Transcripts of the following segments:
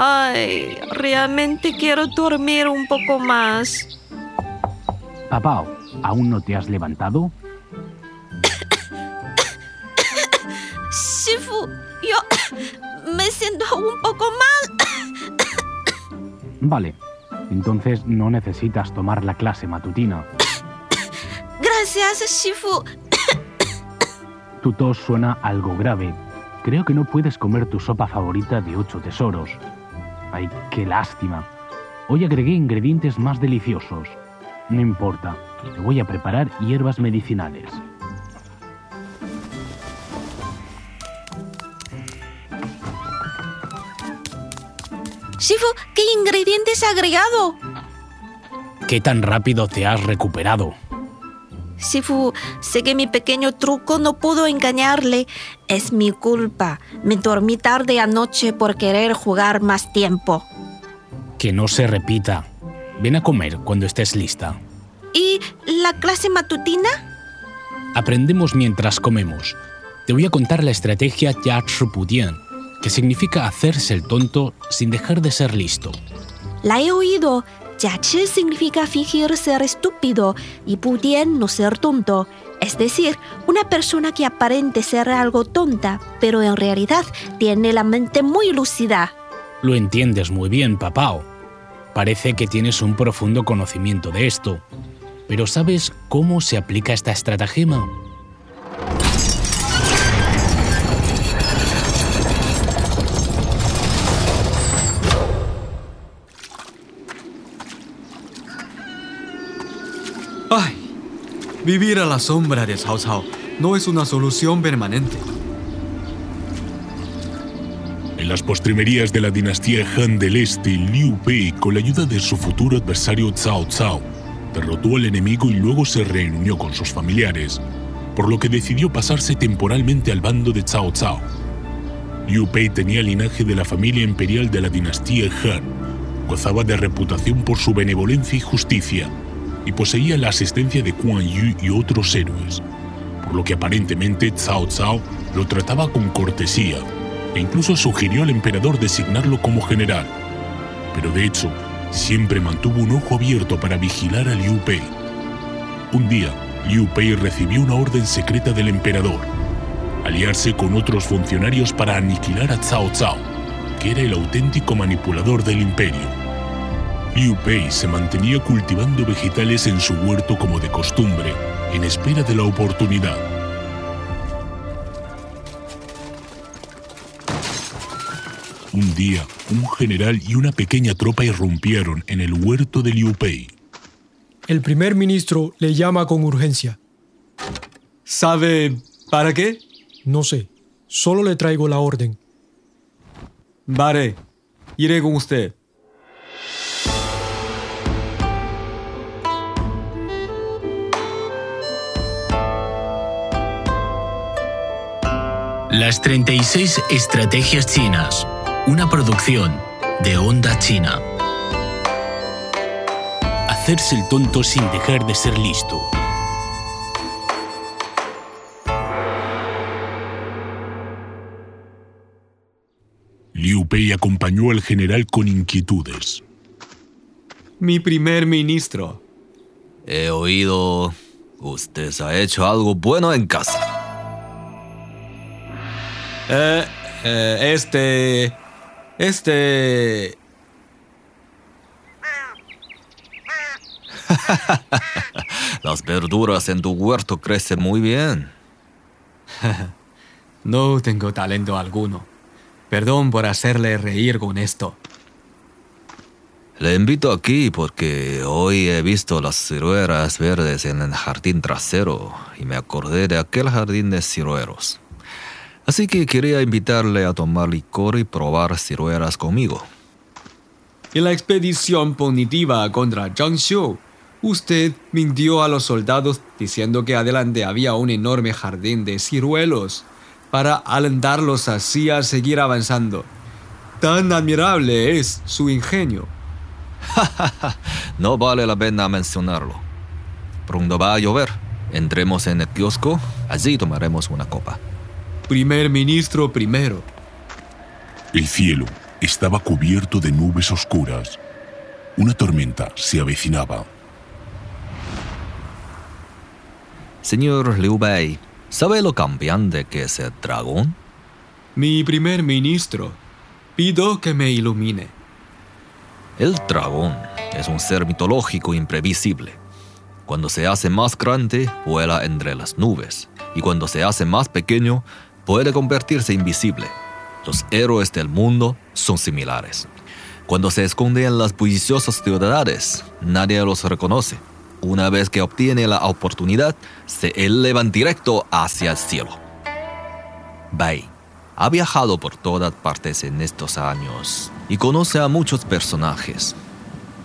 Ay, realmente quiero dormir un poco más. Papá, ¿aún no te has levantado? Shifu, yo me siento un poco mal. Vale, entonces no necesitas tomar la clase matutina. Gracias, Shifu. Tu tos suena algo grave. Creo que no puedes comer tu sopa favorita de ocho tesoros. Ay, qué lástima. Hoy agregué ingredientes más deliciosos. No importa, te voy a preparar hierbas medicinales. Shifu, ¿qué ingredientes ha agregado? ¿Qué tan rápido te has recuperado? Shifu, sé que mi pequeño truco no pudo engañarle. Es mi culpa. Me dormí tarde anoche por querer jugar más tiempo. Que no se repita. Ven a comer cuando estés lista. ¿Y la clase matutina? Aprendemos mientras comemos. Te voy a contar la estrategia Ya Pudien, que significa hacerse el tonto sin dejar de ser listo. La he oído. Yachi significa fingir ser estúpido y pudien no ser tonto. Es decir, una persona que aparente ser algo tonta, pero en realidad tiene la mente muy lúcida. Lo entiendes muy bien, papao. Parece que tienes un profundo conocimiento de esto. Pero ¿sabes cómo se aplica esta estratagema? ¡Ay! Vivir a la sombra de Cao Cao no es una solución permanente. En las postrimerías de la dinastía Han del Este, Liu Bei, con la ayuda de su futuro adversario Cao Cao, derrotó al enemigo y luego se reunió con sus familiares, por lo que decidió pasarse temporalmente al bando de Cao Cao. Liu Bei tenía linaje de la familia imperial de la dinastía Han, gozaba de reputación por su benevolencia y justicia, y poseía la asistencia de Quan Yu y otros héroes, por lo que aparentemente Cao Cao lo trataba con cortesía e incluso sugirió al emperador designarlo como general. Pero de hecho, siempre mantuvo un ojo abierto para vigilar a Liu Pei. Un día, Liu Pei recibió una orden secreta del emperador, aliarse con otros funcionarios para aniquilar a Cao Cao, que era el auténtico manipulador del imperio. Liu Pei se mantenía cultivando vegetales en su huerto como de costumbre, en espera de la oportunidad. Un día, un general y una pequeña tropa irrumpieron en el huerto de Liu Pei. El primer ministro le llama con urgencia. ¿Sabe para qué? No sé, solo le traigo la orden. Vale, iré con usted. Las 36 Estrategias Chinas, una producción de Onda China. Hacerse el tonto sin dejar de ser listo. Liu Pei acompañó al general con inquietudes. Mi primer ministro. He oído... Usted ha hecho algo bueno en casa. Eh, eh, este... Este... Las verduras en tu huerto crecen muy bien. No tengo talento alguno. Perdón por hacerle reír con esto. Le invito aquí porque hoy he visto las ciruelas verdes en el jardín trasero y me acordé de aquel jardín de ciruelos. Así que quería invitarle a tomar licor y probar ciruelas conmigo. En la expedición punitiva contra Zhang Xiu, usted mintió a los soldados diciendo que adelante había un enorme jardín de ciruelos para alentarlos así a seguir avanzando. Tan admirable es su ingenio. no vale la pena mencionarlo. Pronto va a llover. Entremos en el kiosco, allí tomaremos una copa. Primer ministro primero. El cielo, estaba cubierto de nubes oscuras. Una tormenta se avecinaba. Señor Liu Bei, ¿sabe lo cambiante que es el dragón? Mi primer ministro, pido que me ilumine. El dragón es un ser mitológico imprevisible. Cuando se hace más grande, vuela entre las nubes, y cuando se hace más pequeño, puede convertirse invisible. Los héroes del mundo son similares. Cuando se esconden en las bulliciosas ciudades, nadie los reconoce. Una vez que obtiene la oportunidad, se elevan directo hacia el cielo. Bai ha viajado por todas partes en estos años y conoce a muchos personajes.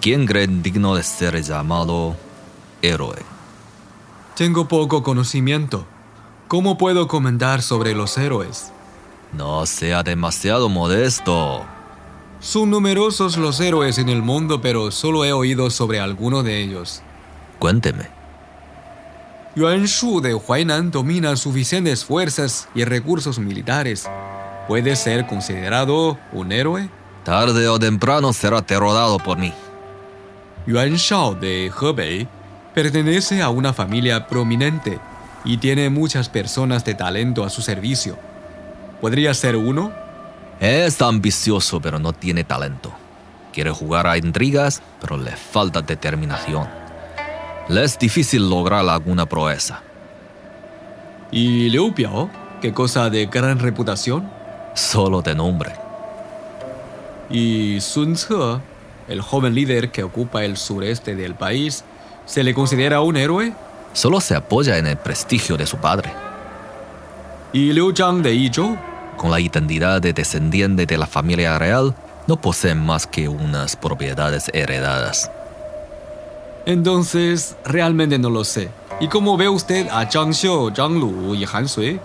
¿Quién cree digno de ser llamado héroe? Tengo poco conocimiento. ¿Cómo puedo comentar sobre los héroes? No sea demasiado modesto. Son numerosos los héroes en el mundo, pero solo he oído sobre alguno de ellos. Cuénteme. Yuan Shu de Huainan domina suficientes fuerzas y recursos militares. ¿Puede ser considerado un héroe? Tarde o temprano será derrotado por mí. Yuan Shao de Hebei pertenece a una familia prominente y tiene muchas personas de talento a su servicio. ¿Podría ser uno? Es ambicioso, pero no tiene talento. Quiere jugar a intrigas, pero le falta determinación. Le es difícil lograr alguna proeza. ¿Y Liu Piao? ¿Qué cosa de gran reputación? Solo de nombre. ¿Y Sun Ce, el joven líder que ocupa el sureste del país, se le considera un héroe? Solo se apoya en el prestigio de su padre. ¿Y Liu Zhang de Yizhou? Con la identidad de descendiente de la familia real, no posee más que unas propiedades heredadas. Entonces, realmente no lo sé. ¿Y cómo ve usted a Zhang Xiu, Zhang Lu y Han Sui?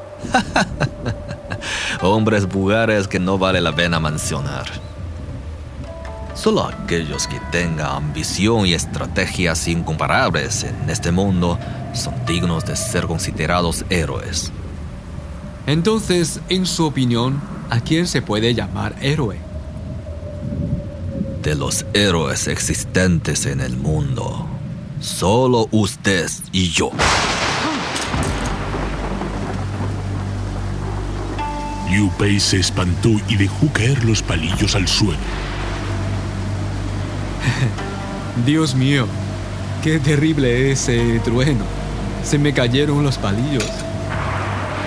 Hombres vulgares que no vale la pena mencionar. Solo aquellos que tengan ambición y estrategias incomparables en este mundo son dignos de ser considerados héroes. Entonces, en su opinión, ¿a quién se puede llamar héroe? De los héroes existentes en el mundo, solo usted y yo. Liu Pei se espantó y dejó caer los palillos al suelo. Dios mío, qué terrible ese trueno. Se me cayeron los palillos.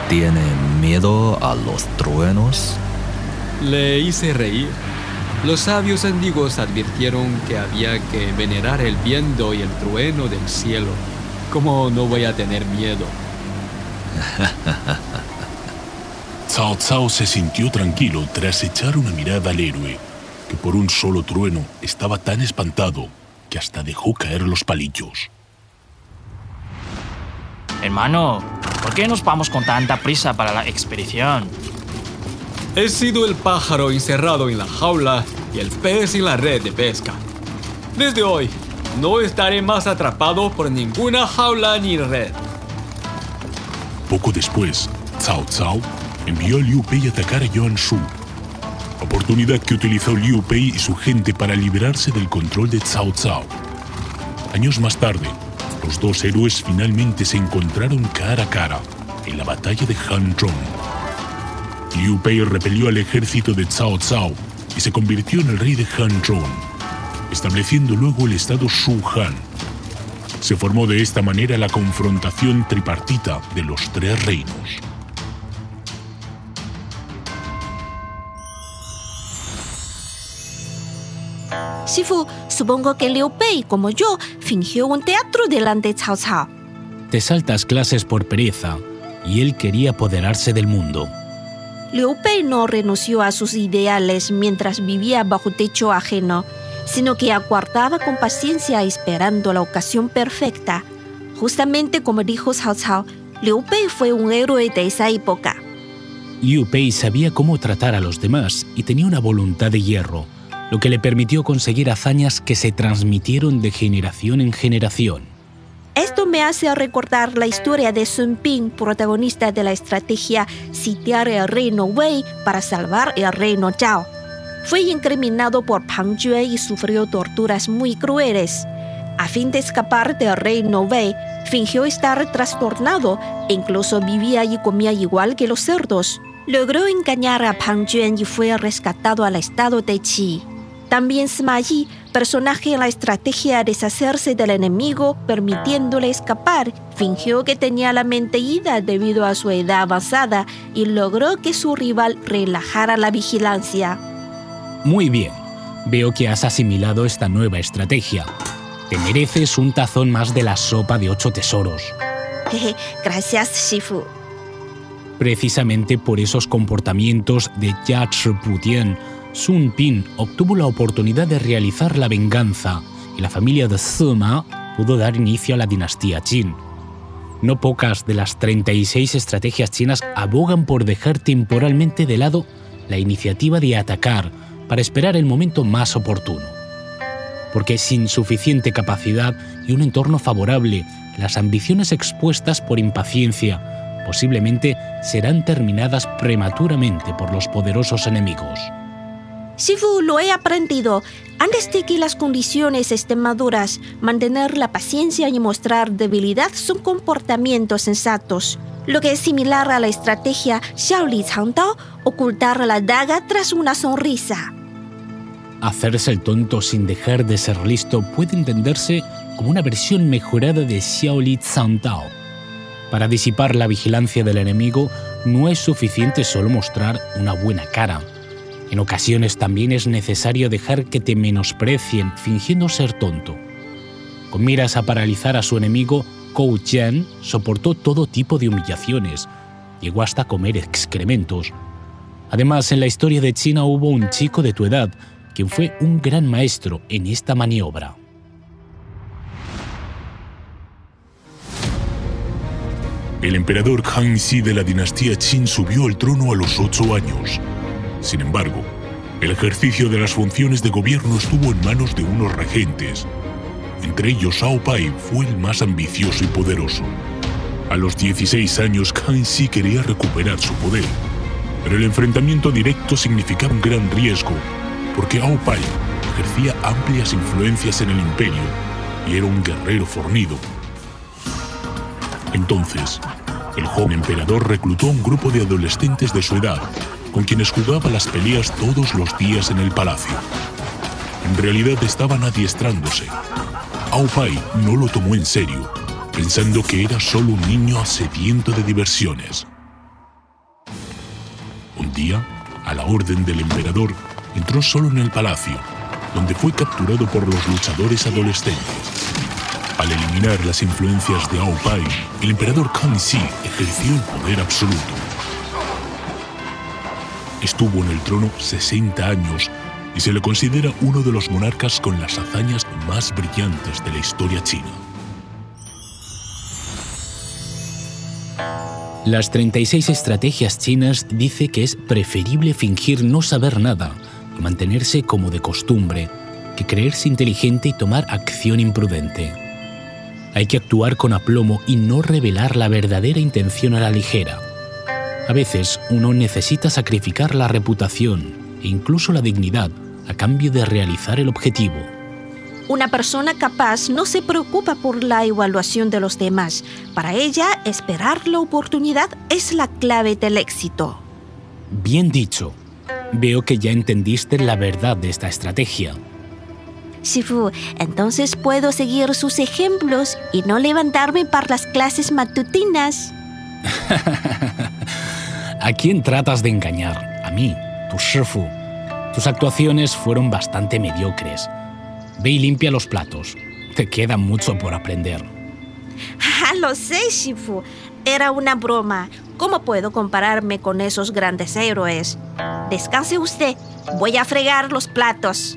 ¿Tiene miedo a los truenos? Le hice reír. Los sabios antiguos advirtieron que había que venerar el viento y el trueno del cielo. ¿Cómo no voy a tener miedo? Cao Cao se sintió tranquilo tras echar una mirada al héroe, que por un solo trueno estaba tan espantado que hasta dejó caer los palillos. Hermano, ¿por qué nos vamos con tanta prisa para la expedición? He sido el pájaro encerrado en la jaula y el pez en la red de pesca. Desde hoy, no estaré más atrapado por ninguna jaula ni red. Poco después, Cao Cao envió a Liu Pei a atacar a Yuan Shu, oportunidad que utilizó Liu Pei y su gente para librarse del control de Cao Cao. Años más tarde, los dos héroes finalmente se encontraron cara a cara en la batalla de Hanzhong. Liu Pei repelió al ejército de Cao Cao y se convirtió en el rey de Hanzhong, estableciendo luego el estado Shu Han. Se formó de esta manera la confrontación tripartita de los tres reinos. Supongo que Liu Bei, como yo, fingió un teatro delante de Cao Cao. Te saltas clases por pereza, y él quería apoderarse del mundo. Liu Bei no renunció a sus ideales mientras vivía bajo techo ajeno, sino que aguardaba con paciencia esperando la ocasión perfecta. Justamente como dijo Cao Cao, Liu Bei fue un héroe de esa época. Liu Pei sabía cómo tratar a los demás y tenía una voluntad de hierro, lo que le permitió conseguir hazañas que se transmitieron de generación en generación. Esto me hace recordar la historia de Sun Ping, protagonista de la estrategia sitiar el reino Wei para salvar el reino Zhao. fue incriminado por Pang Jue y sufrió torturas muy crueles. A fin de escapar del rey Wei, fingió estar trastornado e incluso vivía y comía igual que los cerdos. Logró engañar a Pang Juan y fue rescatado al estado de Qi. También Sima Yi, personaje en la estrategia de deshacerse del enemigo, permitiéndole escapar, fingió que tenía la mente ida debido a su edad avanzada y logró que su rival relajara la vigilancia. Muy bien, veo que has asimilado esta nueva estrategia. Te mereces un tazón más de la sopa de ocho tesoros. Gracias, Shifu. Precisamente por esos comportamientos de Putian, Sun Pin obtuvo la oportunidad de realizar la venganza y la familia de Sima pudo dar inicio a la dinastía Qin. No pocas de las 36 estrategias chinas abogan por dejar temporalmente de lado la iniciativa de atacar para esperar el momento más oportuno. Porque sin suficiente capacidad y un entorno favorable, las ambiciones expuestas por impaciencia posiblemente serán terminadas prematuramente por los poderosos enemigos. Sifu, lo he aprendido. Antes de que las condiciones estén maduras, mantener la paciencia y mostrar debilidad son comportamientos sensatos. Lo que es similar a la estrategia Xiaoli Tao, ocultar la daga tras una sonrisa. Hacerse el tonto sin dejar de ser listo puede entenderse como una versión mejorada de Xiaoli Tao. Para disipar la vigilancia del enemigo no es suficiente solo mostrar una buena cara. En ocasiones también es necesario dejar que te menosprecien fingiendo ser tonto. Con miras a paralizar a su enemigo, Kou Jian soportó todo tipo de humillaciones, llegó hasta comer excrementos. Además, en la historia de China hubo un chico de tu edad quien fue un gran maestro en esta maniobra. El emperador Han Xi de la dinastía Qin subió al trono a los ocho años. Sin embargo, el ejercicio de las funciones de gobierno estuvo en manos de unos regentes. Entre ellos, Shao Pai fue el más ambicioso y poderoso. A los 16 años, Han Xi quería recuperar su poder, pero el enfrentamiento directo significaba un gran riesgo porque Ao Pai ejercía amplias influencias en el imperio y era un guerrero fornido. Entonces, el joven emperador reclutó a un grupo de adolescentes de su edad, con quienes jugaba las peleas todos los días en el palacio. En realidad estaban adiestrándose. Ao Pai no lo tomó en serio, pensando que era solo un niño sediento de diversiones. Un día, a la orden del emperador, entró solo en el palacio, donde fue capturado por los luchadores adolescentes. Al eliminar las influencias de Ao Pai, el emperador Kang Xi ejerció el poder absoluto. Estuvo en el trono 60 años y se le considera uno de los monarcas con las hazañas más brillantes de la historia china. Las 36 estrategias chinas dice que es preferible fingir no saber nada mantenerse como de costumbre que creerse inteligente y tomar acción imprudente. Hay que actuar con aplomo y no revelar la verdadera intención a la ligera. A veces uno necesita sacrificar la reputación e incluso la dignidad a cambio de realizar el objetivo. Una persona capaz no se preocupa por la evaluación de los demás. Para ella, esperar la oportunidad es la clave del éxito. Bien dicho. Veo que ya entendiste la verdad de esta estrategia. Shifu, entonces puedo seguir sus ejemplos y no levantarme para las clases matutinas. ¿A quién tratas de engañar? A mí, tu Shifu. Tus actuaciones fueron bastante mediocres. Ve y limpia los platos. Te queda mucho por aprender. Ah, lo sé, Shifu. Era una broma. ¿Cómo puedo compararme con esos grandes héroes? Descanse usted. Voy a fregar los platos.